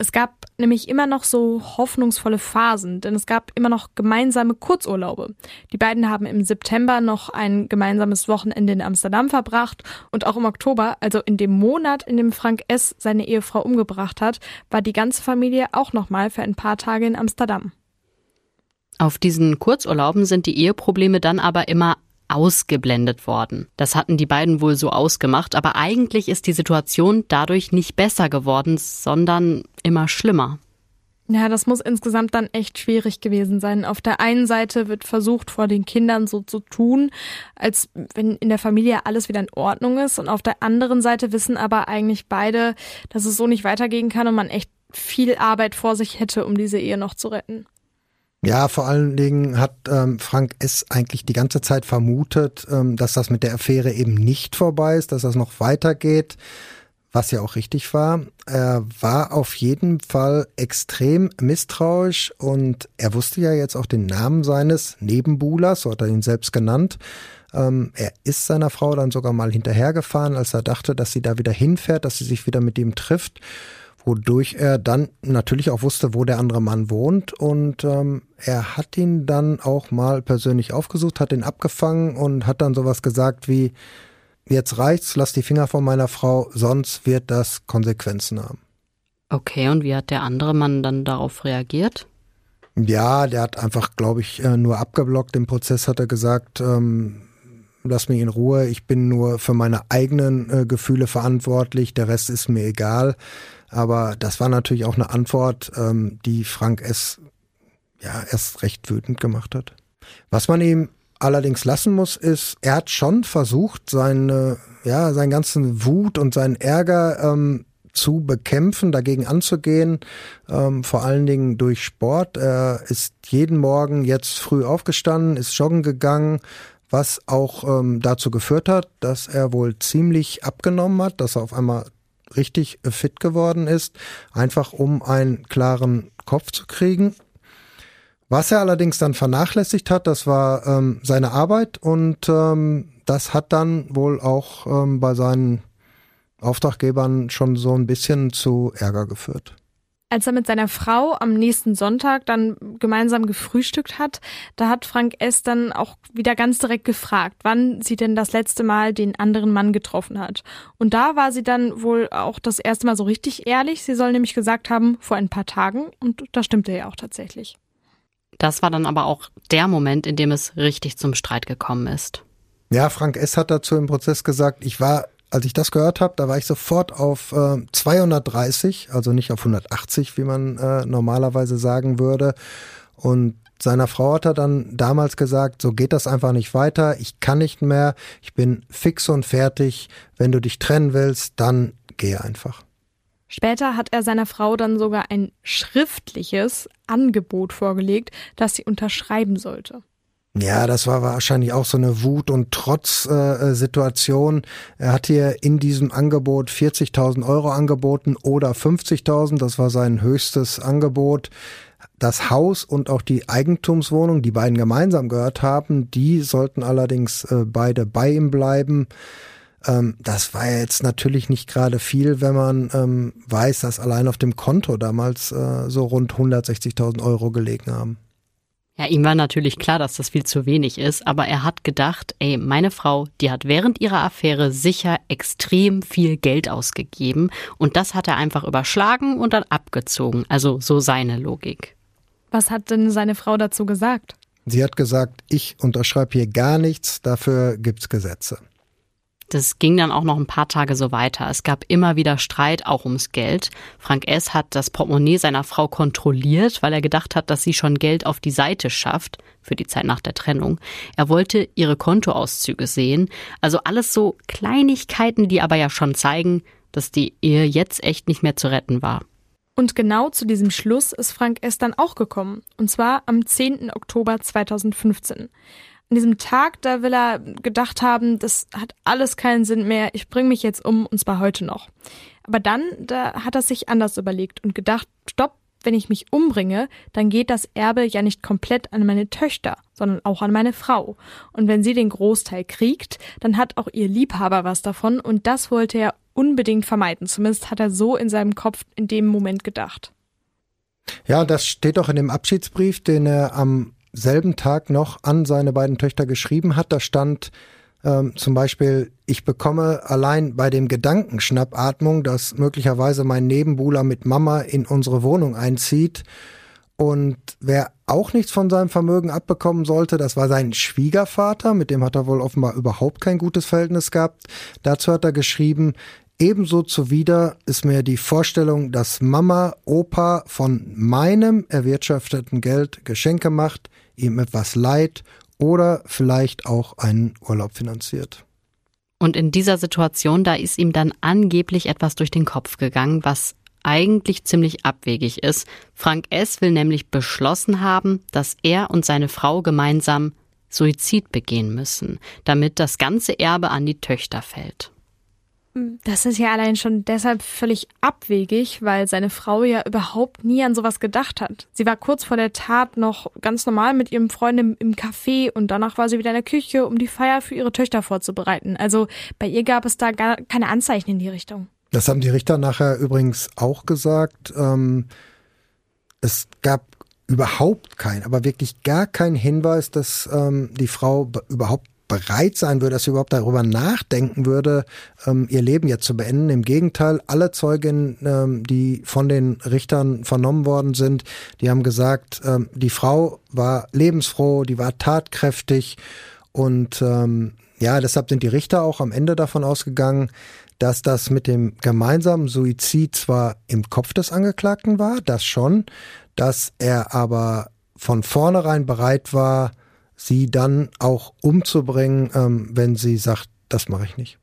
Es gab nämlich immer noch so hoffnungsvolle Phasen, denn es gab immer noch gemeinsame Kurzurlaube. Die beiden haben im September noch ein gemeinsames Wochenende in Amsterdam verbracht und auch im Oktober, also in dem Monat, in dem Frank S. seine Ehefrau umgebracht hat, war die ganze Familie auch nochmal für ein paar Tage in Amsterdam. Auf diesen Kurzurlauben sind die Eheprobleme dann aber immer ausgeblendet worden. Das hatten die beiden wohl so ausgemacht, aber eigentlich ist die Situation dadurch nicht besser geworden, sondern immer schlimmer. Ja, das muss insgesamt dann echt schwierig gewesen sein. Auf der einen Seite wird versucht, vor den Kindern so zu tun, als wenn in der Familie alles wieder in Ordnung ist. Und auf der anderen Seite wissen aber eigentlich beide, dass es so nicht weitergehen kann und man echt viel Arbeit vor sich hätte, um diese Ehe noch zu retten. Ja, vor allen Dingen hat ähm, Frank S. eigentlich die ganze Zeit vermutet, ähm, dass das mit der Affäre eben nicht vorbei ist, dass das noch weitergeht, was ja auch richtig war. Er war auf jeden Fall extrem misstrauisch und er wusste ja jetzt auch den Namen seines Nebenbuhlers, so hat er ihn selbst genannt. Ähm, er ist seiner Frau dann sogar mal hinterhergefahren, als er dachte, dass sie da wieder hinfährt, dass sie sich wieder mit ihm trifft wodurch er dann natürlich auch wusste, wo der andere Mann wohnt und ähm, er hat ihn dann auch mal persönlich aufgesucht, hat ihn abgefangen und hat dann sowas gesagt wie, jetzt reicht's, lass die Finger von meiner Frau, sonst wird das Konsequenzen haben. Okay, und wie hat der andere Mann dann darauf reagiert? Ja, der hat einfach, glaube ich, äh, nur abgeblockt. Im Prozess hat er gesagt, ähm, lass mich in Ruhe, ich bin nur für meine eigenen äh, Gefühle verantwortlich, der Rest ist mir egal. Aber das war natürlich auch eine Antwort, ähm, die Frank S. ja erst recht wütend gemacht hat. Was man ihm allerdings lassen muss, ist, er hat schon versucht, seine, ja, seinen ganzen Wut und seinen Ärger ähm, zu bekämpfen, dagegen anzugehen, ähm, vor allen Dingen durch Sport. Er ist jeden Morgen jetzt früh aufgestanden, ist joggen gegangen, was auch ähm, dazu geführt hat, dass er wohl ziemlich abgenommen hat, dass er auf einmal richtig fit geworden ist, einfach um einen klaren Kopf zu kriegen. Was er allerdings dann vernachlässigt hat, das war ähm, seine Arbeit und ähm, das hat dann wohl auch ähm, bei seinen Auftraggebern schon so ein bisschen zu Ärger geführt. Als er mit seiner Frau am nächsten Sonntag dann gemeinsam gefrühstückt hat, da hat Frank S. dann auch wieder ganz direkt gefragt, wann sie denn das letzte Mal den anderen Mann getroffen hat. Und da war sie dann wohl auch das erste Mal so richtig ehrlich. Sie soll nämlich gesagt haben, vor ein paar Tagen. Und das stimmte ja auch tatsächlich. Das war dann aber auch der Moment, in dem es richtig zum Streit gekommen ist. Ja, Frank S. hat dazu im Prozess gesagt, ich war als ich das gehört habe, da war ich sofort auf äh, 230, also nicht auf 180, wie man äh, normalerweise sagen würde. Und seiner Frau hat er dann damals gesagt, so geht das einfach nicht weiter, ich kann nicht mehr, ich bin fix und fertig, wenn du dich trennen willst, dann geh einfach. Später hat er seiner Frau dann sogar ein schriftliches Angebot vorgelegt, das sie unterschreiben sollte. Ja, das war wahrscheinlich auch so eine Wut- und Trotz-Situation. Äh, er hat hier in diesem Angebot 40.000 Euro angeboten oder 50.000. Das war sein höchstes Angebot. Das Haus und auch die Eigentumswohnung, die beiden gemeinsam gehört haben, die sollten allerdings äh, beide bei ihm bleiben. Ähm, das war jetzt natürlich nicht gerade viel, wenn man ähm, weiß, dass allein auf dem Konto damals äh, so rund 160.000 Euro gelegen haben. Ja, ihm war natürlich klar, dass das viel zu wenig ist, aber er hat gedacht, ey, meine Frau, die hat während ihrer Affäre sicher extrem viel Geld ausgegeben und das hat er einfach überschlagen und dann abgezogen. Also so seine Logik. Was hat denn seine Frau dazu gesagt? Sie hat gesagt, ich unterschreibe hier gar nichts, dafür gibt's Gesetze. Das ging dann auch noch ein paar Tage so weiter. Es gab immer wieder Streit, auch ums Geld. Frank S. hat das Portemonnaie seiner Frau kontrolliert, weil er gedacht hat, dass sie schon Geld auf die Seite schafft für die Zeit nach der Trennung. Er wollte ihre Kontoauszüge sehen. Also alles so Kleinigkeiten, die aber ja schon zeigen, dass die Ehe jetzt echt nicht mehr zu retten war. Und genau zu diesem Schluss ist Frank S. dann auch gekommen. Und zwar am 10. Oktober 2015 an diesem Tag, da will er gedacht haben, das hat alles keinen Sinn mehr, ich bringe mich jetzt um, und zwar heute noch. Aber dann, da hat er sich anders überlegt und gedacht, stopp, wenn ich mich umbringe, dann geht das Erbe ja nicht komplett an meine Töchter, sondern auch an meine Frau. Und wenn sie den Großteil kriegt, dann hat auch ihr Liebhaber was davon und das wollte er unbedingt vermeiden. Zumindest hat er so in seinem Kopf in dem Moment gedacht. Ja, das steht auch in dem Abschiedsbrief, den er am selben Tag noch an seine beiden Töchter geschrieben hat. Da stand ähm, zum Beispiel, ich bekomme allein bei dem Gedanken Schnappatmung, dass möglicherweise mein Nebenbuhler mit Mama in unsere Wohnung einzieht. Und wer auch nichts von seinem Vermögen abbekommen sollte, das war sein Schwiegervater, mit dem hat er wohl offenbar überhaupt kein gutes Verhältnis gehabt. Dazu hat er geschrieben, Ebenso zuwider ist mir die Vorstellung, dass Mama Opa von meinem erwirtschafteten Geld Geschenke macht, ihm etwas leiht oder vielleicht auch einen Urlaub finanziert. Und in dieser Situation, da ist ihm dann angeblich etwas durch den Kopf gegangen, was eigentlich ziemlich abwegig ist. Frank S. will nämlich beschlossen haben, dass er und seine Frau gemeinsam Suizid begehen müssen, damit das ganze Erbe an die Töchter fällt. Das ist ja allein schon deshalb völlig abwegig, weil seine Frau ja überhaupt nie an sowas gedacht hat. Sie war kurz vor der Tat noch ganz normal mit ihrem Freund im, im Café und danach war sie wieder in der Küche, um die Feier für ihre Töchter vorzubereiten. Also bei ihr gab es da gar keine Anzeichen in die Richtung. Das haben die Richter nachher übrigens auch gesagt. Ähm, es gab überhaupt kein, aber wirklich gar kein Hinweis, dass ähm, die Frau überhaupt bereit sein würde, dass sie überhaupt darüber nachdenken würde, ähm, ihr Leben jetzt zu beenden. Im Gegenteil, alle Zeuginnen, ähm, die von den Richtern vernommen worden sind, die haben gesagt, ähm, die Frau war lebensfroh, die war tatkräftig und ähm, ja, deshalb sind die Richter auch am Ende davon ausgegangen, dass das mit dem gemeinsamen Suizid zwar im Kopf des Angeklagten war, das schon, dass er aber von vornherein bereit war, sie dann auch umzubringen, ähm, wenn sie sagt, das mache ich nicht.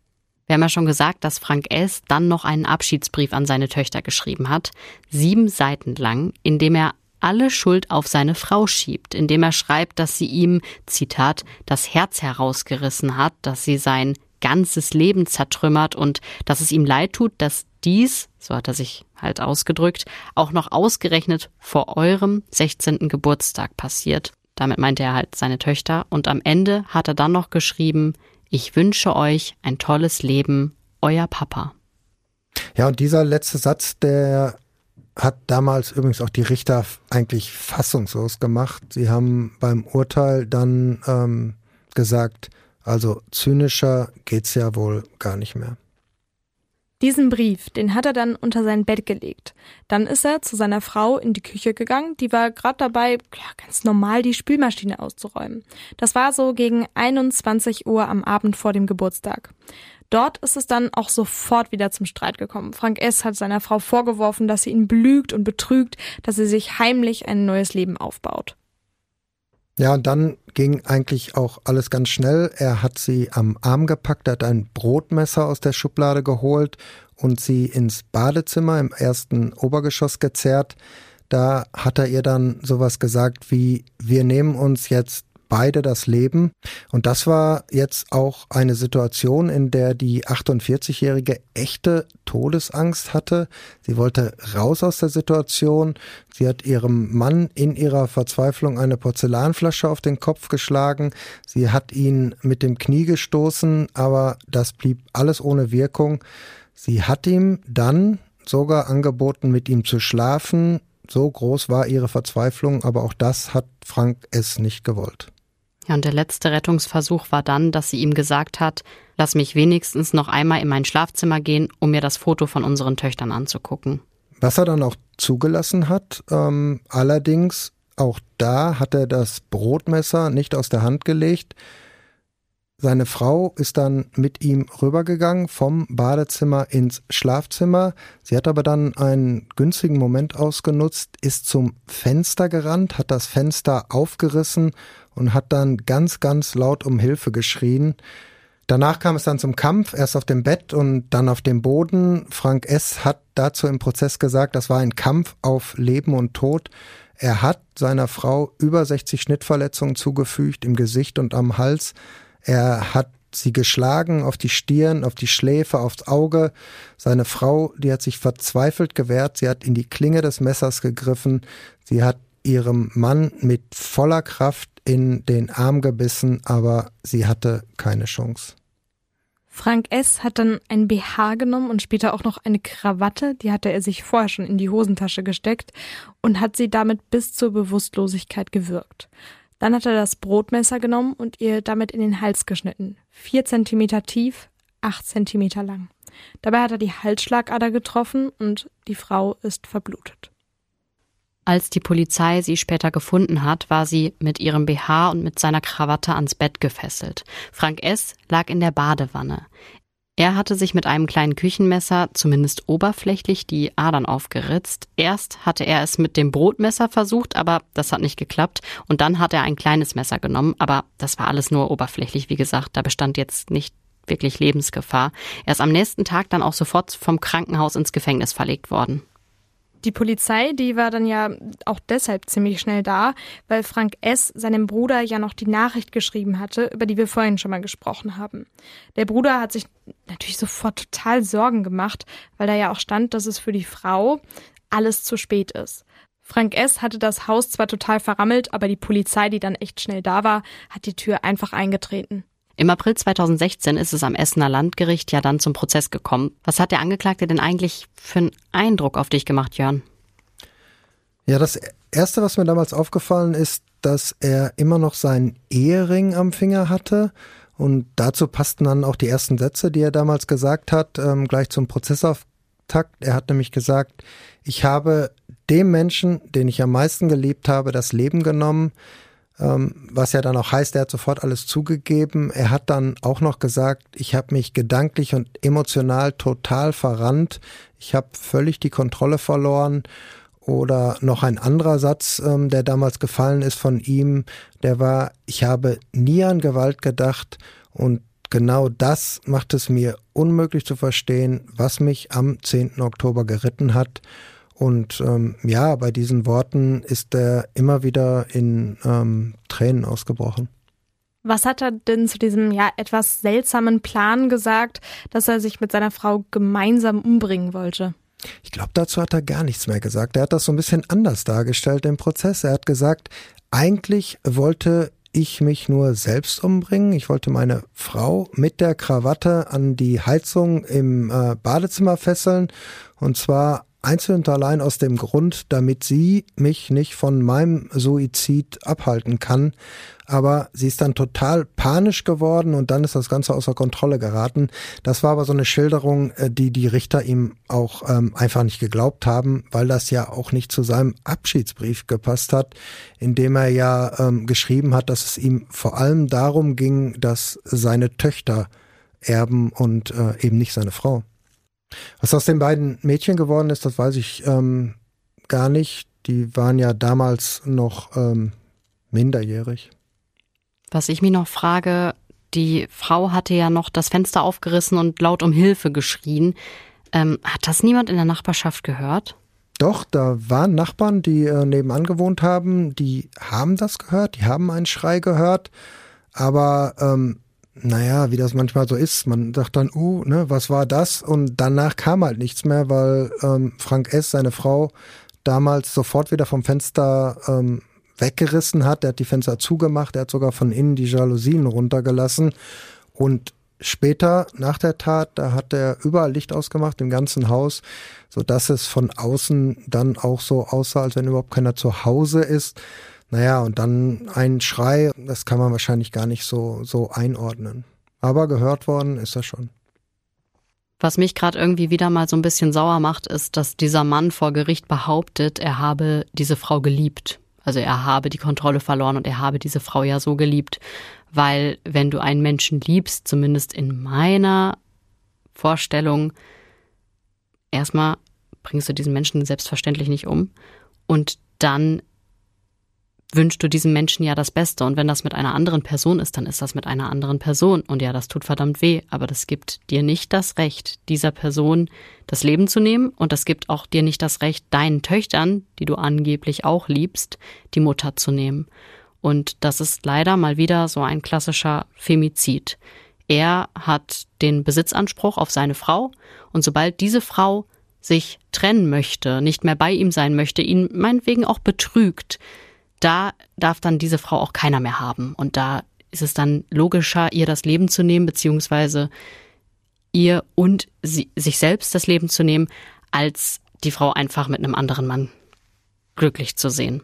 Wir haben ja schon gesagt, dass Frank S. dann noch einen Abschiedsbrief an seine Töchter geschrieben hat, sieben Seiten lang, in dem er alle Schuld auf seine Frau schiebt, indem er schreibt, dass sie ihm, Zitat, das Herz herausgerissen hat, dass sie sein ganzes Leben zertrümmert und dass es ihm leid tut, dass dies, so hat er sich halt ausgedrückt, auch noch ausgerechnet vor eurem 16. Geburtstag passiert. Damit meinte er halt seine Töchter. Und am Ende hat er dann noch geschrieben, ich wünsche euch ein tolles Leben, euer Papa. Ja, und dieser letzte Satz, der hat damals übrigens auch die Richter eigentlich fassungslos gemacht. Sie haben beim Urteil dann ähm, gesagt, also zynischer geht's ja wohl gar nicht mehr. Diesen Brief, den hat er dann unter sein Bett gelegt. Dann ist er zu seiner Frau in die Küche gegangen, die war gerade dabei, ja, ganz normal die Spülmaschine auszuräumen. Das war so gegen 21 Uhr am Abend vor dem Geburtstag. Dort ist es dann auch sofort wieder zum Streit gekommen. Frank S. hat seiner Frau vorgeworfen, dass sie ihn belügt und betrügt, dass sie sich heimlich ein neues Leben aufbaut. Ja, und dann ging eigentlich auch alles ganz schnell. Er hat sie am Arm gepackt, hat ein Brotmesser aus der Schublade geholt und sie ins Badezimmer im ersten Obergeschoss gezerrt. Da hat er ihr dann sowas gesagt wie, wir nehmen uns jetzt beide das Leben. Und das war jetzt auch eine Situation, in der die 48-Jährige echte Todesangst hatte. Sie wollte raus aus der Situation. Sie hat ihrem Mann in ihrer Verzweiflung eine Porzellanflasche auf den Kopf geschlagen. Sie hat ihn mit dem Knie gestoßen, aber das blieb alles ohne Wirkung. Sie hat ihm dann sogar angeboten, mit ihm zu schlafen. So groß war ihre Verzweiflung, aber auch das hat Frank S. nicht gewollt. Ja, und der letzte Rettungsversuch war dann, dass sie ihm gesagt hat, lass mich wenigstens noch einmal in mein Schlafzimmer gehen, um mir das Foto von unseren Töchtern anzugucken. Was er dann auch zugelassen hat, ähm, allerdings auch da hat er das Brotmesser nicht aus der Hand gelegt. Seine Frau ist dann mit ihm rübergegangen vom Badezimmer ins Schlafzimmer. Sie hat aber dann einen günstigen Moment ausgenutzt, ist zum Fenster gerannt, hat das Fenster aufgerissen und hat dann ganz, ganz laut um Hilfe geschrien. Danach kam es dann zum Kampf, erst auf dem Bett und dann auf dem Boden. Frank S. hat dazu im Prozess gesagt, das war ein Kampf auf Leben und Tod. Er hat seiner Frau über 60 Schnittverletzungen zugefügt im Gesicht und am Hals. Er hat sie geschlagen auf die Stirn, auf die Schläfe, aufs Auge. Seine Frau, die hat sich verzweifelt gewehrt. Sie hat in die Klinge des Messers gegriffen. Sie hat ihrem Mann mit voller Kraft in den Arm gebissen, aber sie hatte keine Chance. Frank S. hat dann ein BH genommen und später auch noch eine Krawatte, die hatte er sich vorher schon in die Hosentasche gesteckt und hat sie damit bis zur Bewusstlosigkeit gewürgt. Dann hat er das Brotmesser genommen und ihr damit in den Hals geschnitten. Vier Zentimeter tief, acht Zentimeter lang. Dabei hat er die Halsschlagader getroffen und die Frau ist verblutet. Als die Polizei sie später gefunden hat, war sie mit ihrem BH und mit seiner Krawatte ans Bett gefesselt. Frank S. lag in der Badewanne. Er hatte sich mit einem kleinen Küchenmesser zumindest oberflächlich die Adern aufgeritzt. Erst hatte er es mit dem Brotmesser versucht, aber das hat nicht geklappt. Und dann hat er ein kleines Messer genommen, aber das war alles nur oberflächlich, wie gesagt. Da bestand jetzt nicht wirklich Lebensgefahr. Er ist am nächsten Tag dann auch sofort vom Krankenhaus ins Gefängnis verlegt worden. Die Polizei, die war dann ja auch deshalb ziemlich schnell da, weil Frank S. seinem Bruder ja noch die Nachricht geschrieben hatte, über die wir vorhin schon mal gesprochen haben. Der Bruder hat sich natürlich sofort total Sorgen gemacht, weil da ja auch stand, dass es für die Frau alles zu spät ist. Frank S. hatte das Haus zwar total verrammelt, aber die Polizei, die dann echt schnell da war, hat die Tür einfach eingetreten. Im April 2016 ist es am Essener Landgericht ja dann zum Prozess gekommen. Was hat der Angeklagte denn eigentlich für einen Eindruck auf dich gemacht, Jörn? Ja, das Erste, was mir damals aufgefallen ist, dass er immer noch seinen Ehering am Finger hatte. Und dazu passten dann auch die ersten Sätze, die er damals gesagt hat, ähm, gleich zum Prozessauftakt. Er hat nämlich gesagt, ich habe dem Menschen, den ich am meisten geliebt habe, das Leben genommen. Ähm, was ja dann auch heißt, er hat sofort alles zugegeben. Er hat dann auch noch gesagt, ich habe mich gedanklich und emotional total verrannt. Ich habe völlig die Kontrolle verloren. Oder noch ein anderer Satz, ähm, der damals gefallen ist von ihm, der war, ich habe nie an Gewalt gedacht und genau das macht es mir unmöglich zu verstehen, was mich am 10. Oktober geritten hat. Und ähm, ja, bei diesen Worten ist er immer wieder in ähm, Tränen ausgebrochen. Was hat er denn zu diesem ja etwas seltsamen Plan gesagt, dass er sich mit seiner Frau gemeinsam umbringen wollte? Ich glaube, dazu hat er gar nichts mehr gesagt. Er hat das so ein bisschen anders dargestellt im Prozess. Er hat gesagt, eigentlich wollte ich mich nur selbst umbringen. Ich wollte meine Frau mit der Krawatte an die Heizung im äh, Badezimmer fesseln. Und zwar einzeln und allein aus dem Grund, damit sie mich nicht von meinem Suizid abhalten kann. Aber sie ist dann total panisch geworden und dann ist das Ganze außer Kontrolle geraten. Das war aber so eine Schilderung, äh, die die Richter ihm auch ähm, einfach nicht geglaubt haben, weil das ja auch nicht zu seinem Abschiedsbrief gepasst hat, in dem er ja ähm, geschrieben hat, dass es ihm vor allem darum ging, dass seine Töchter erben und äh, eben nicht seine Frau. Was aus den beiden Mädchen geworden ist, das weiß ich ähm, gar nicht. Die waren ja damals noch ähm, minderjährig. Was ich mich noch frage, die Frau hatte ja noch das Fenster aufgerissen und laut um Hilfe geschrien. Ähm, hat das niemand in der Nachbarschaft gehört? Doch, da waren Nachbarn, die äh, nebenan gewohnt haben, die haben das gehört, die haben einen Schrei gehört, aber ähm, naja, wie das manchmal so ist, man sagt dann, uh, ne, was war das? Und danach kam halt nichts mehr, weil ähm, Frank S., seine Frau, damals sofort wieder vom Fenster ähm, weggerissen hat. Er hat die Fenster zugemacht, er hat sogar von innen die Jalousien runtergelassen. Und später, nach der Tat, da hat er überall Licht ausgemacht, im ganzen Haus, so dass es von außen dann auch so aussah, als wenn überhaupt keiner zu Hause ist. Naja, und dann ein Schrei, das kann man wahrscheinlich gar nicht so, so einordnen. Aber gehört worden ist er schon. Was mich gerade irgendwie wieder mal so ein bisschen sauer macht, ist, dass dieser Mann vor Gericht behauptet, er habe diese Frau geliebt. Also er habe die Kontrolle verloren und er habe diese Frau ja so geliebt. Weil wenn du einen Menschen liebst, zumindest in meiner Vorstellung, erstmal bringst du diesen Menschen selbstverständlich nicht um und dann wünschst du diesem Menschen ja das Beste. Und wenn das mit einer anderen Person ist, dann ist das mit einer anderen Person. Und ja, das tut verdammt weh, aber das gibt dir nicht das Recht, dieser Person das Leben zu nehmen. Und das gibt auch dir nicht das Recht, deinen Töchtern, die du angeblich auch liebst, die Mutter zu nehmen. Und das ist leider mal wieder so ein klassischer Femizid. Er hat den Besitzanspruch auf seine Frau und sobald diese Frau sich trennen möchte, nicht mehr bei ihm sein möchte, ihn meinetwegen auch betrügt, da darf dann diese Frau auch keiner mehr haben. Und da ist es dann logischer, ihr das Leben zu nehmen, beziehungsweise ihr und sie, sich selbst das Leben zu nehmen, als die Frau einfach mit einem anderen Mann glücklich zu sehen.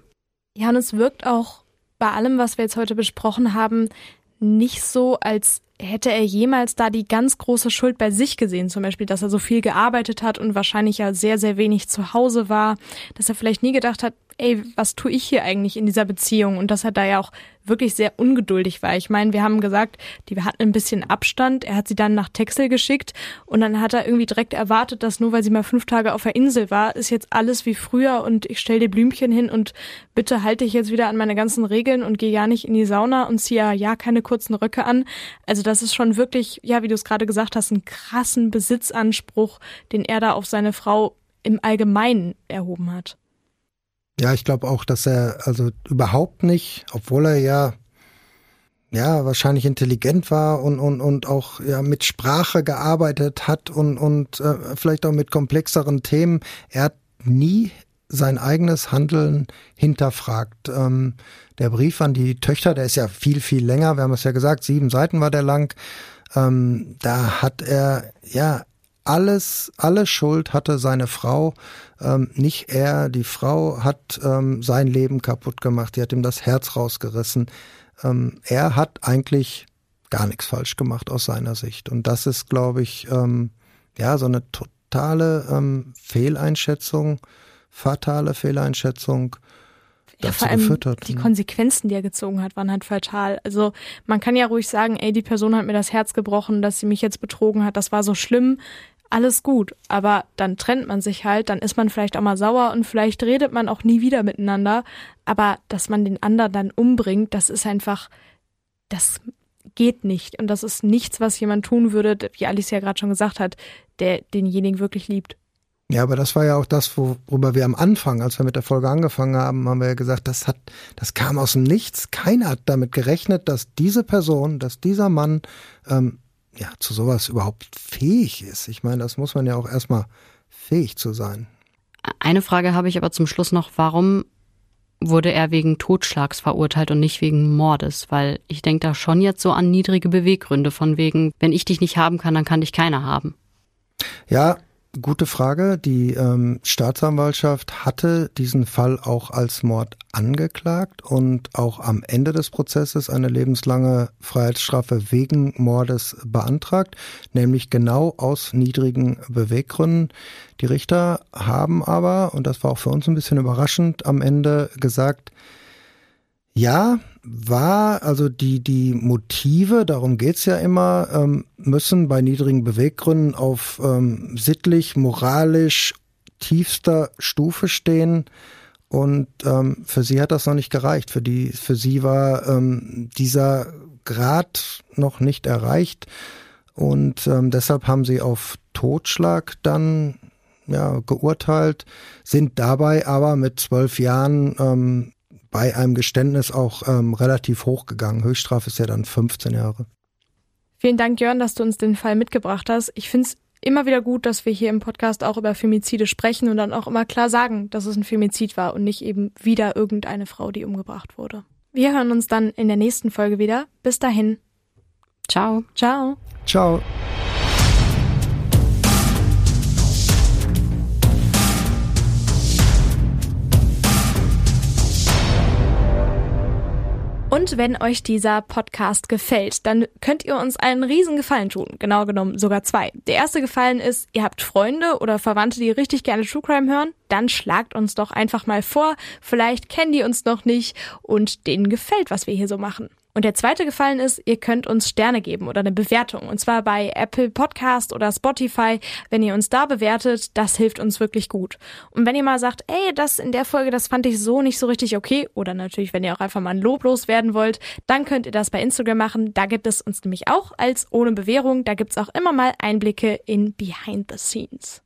Ja, und es wirkt auch bei allem, was wir jetzt heute besprochen haben, nicht so, als hätte er jemals da die ganz große Schuld bei sich gesehen, zum Beispiel, dass er so viel gearbeitet hat und wahrscheinlich ja sehr, sehr wenig zu Hause war, dass er vielleicht nie gedacht hat, ey, was tue ich hier eigentlich in dieser Beziehung? Und dass er da ja auch wirklich sehr ungeduldig war. Ich meine, wir haben gesagt, die hatten ein bisschen Abstand. Er hat sie dann nach Texel geschickt und dann hat er irgendwie direkt erwartet, dass nur weil sie mal fünf Tage auf der Insel war, ist jetzt alles wie früher und ich stell dir Blümchen hin und bitte halte ich jetzt wieder an meine ganzen Regeln und gehe ja nicht in die Sauna und ziehe ja keine kurzen Röcke an. Also das ist schon wirklich, ja, wie du es gerade gesagt hast, einen krassen Besitzanspruch, den er da auf seine Frau im Allgemeinen erhoben hat. Ja, ich glaube auch, dass er also überhaupt nicht, obwohl er ja ja wahrscheinlich intelligent war und und und auch ja mit Sprache gearbeitet hat und und äh, vielleicht auch mit komplexeren Themen. Er hat nie sein eigenes Handeln hinterfragt. Ähm, der Brief an die Töchter, der ist ja viel viel länger. Wir haben es ja gesagt, sieben Seiten war der lang. Ähm, da hat er ja alles, alle Schuld hatte seine Frau, ähm, nicht er. Die Frau hat ähm, sein Leben kaputt gemacht, die hat ihm das Herz rausgerissen. Ähm, er hat eigentlich gar nichts falsch gemacht aus seiner Sicht. Und das ist, glaube ich, ähm, ja, so eine totale ähm, Fehleinschätzung, fatale Fehleinschätzung. Ja, vor allem die ne? Konsequenzen, die er gezogen hat, waren halt fatal. Also man kann ja ruhig sagen, ey, die Person hat mir das Herz gebrochen, dass sie mich jetzt betrogen hat, das war so schlimm alles gut, aber dann trennt man sich halt, dann ist man vielleicht auch mal sauer und vielleicht redet man auch nie wieder miteinander, aber dass man den anderen dann umbringt, das ist einfach, das geht nicht und das ist nichts, was jemand tun würde, wie Alice ja gerade schon gesagt hat, der denjenigen wirklich liebt. Ja, aber das war ja auch das, worüber wir am Anfang, als wir mit der Folge angefangen haben, haben wir ja gesagt, das hat, das kam aus dem Nichts. Keiner hat damit gerechnet, dass diese Person, dass dieser Mann ähm, ja, zu sowas überhaupt fähig ist. Ich meine, das muss man ja auch erstmal fähig zu sein. Eine Frage habe ich aber zum Schluss noch. Warum wurde er wegen Totschlags verurteilt und nicht wegen Mordes? Weil ich denke da schon jetzt so an niedrige Beweggründe von wegen, wenn ich dich nicht haben kann, dann kann dich keiner haben. Ja, Gute Frage. Die ähm, Staatsanwaltschaft hatte diesen Fall auch als Mord angeklagt und auch am Ende des Prozesses eine lebenslange Freiheitsstrafe wegen Mordes beantragt, nämlich genau aus niedrigen Beweggründen. Die Richter haben aber, und das war auch für uns ein bisschen überraschend, am Ende gesagt, ja, war, also die, die Motive, darum geht's ja immer, ähm, müssen bei niedrigen Beweggründen auf ähm, sittlich, moralisch tiefster Stufe stehen. Und ähm, für sie hat das noch nicht gereicht. Für die, für sie war ähm, dieser Grad noch nicht erreicht. Und ähm, deshalb haben sie auf Totschlag dann ja, geurteilt, sind dabei aber mit zwölf Jahren ähm, bei einem Geständnis auch ähm, relativ hoch gegangen. Höchststrafe ist ja dann 15 Jahre. Vielen Dank, Jörn, dass du uns den Fall mitgebracht hast. Ich finde es immer wieder gut, dass wir hier im Podcast auch über Femizide sprechen und dann auch immer klar sagen, dass es ein Femizid war und nicht eben wieder irgendeine Frau, die umgebracht wurde. Wir hören uns dann in der nächsten Folge wieder. Bis dahin. Ciao. Ciao. Ciao. Und wenn euch dieser Podcast gefällt, dann könnt ihr uns einen riesen Gefallen tun. Genau genommen sogar zwei. Der erste Gefallen ist, ihr habt Freunde oder Verwandte, die richtig gerne True Crime hören. Dann schlagt uns doch einfach mal vor. Vielleicht kennen die uns noch nicht und denen gefällt, was wir hier so machen. Und der zweite Gefallen ist, ihr könnt uns Sterne geben oder eine Bewertung. Und zwar bei Apple Podcast oder Spotify. Wenn ihr uns da bewertet, das hilft uns wirklich gut. Und wenn ihr mal sagt, ey, das in der Folge, das fand ich so nicht so richtig okay. Oder natürlich, wenn ihr auch einfach mal ein Lob loswerden wollt, dann könnt ihr das bei Instagram machen. Da gibt es uns nämlich auch als ohne Bewährung. Da gibt's auch immer mal Einblicke in Behind the Scenes.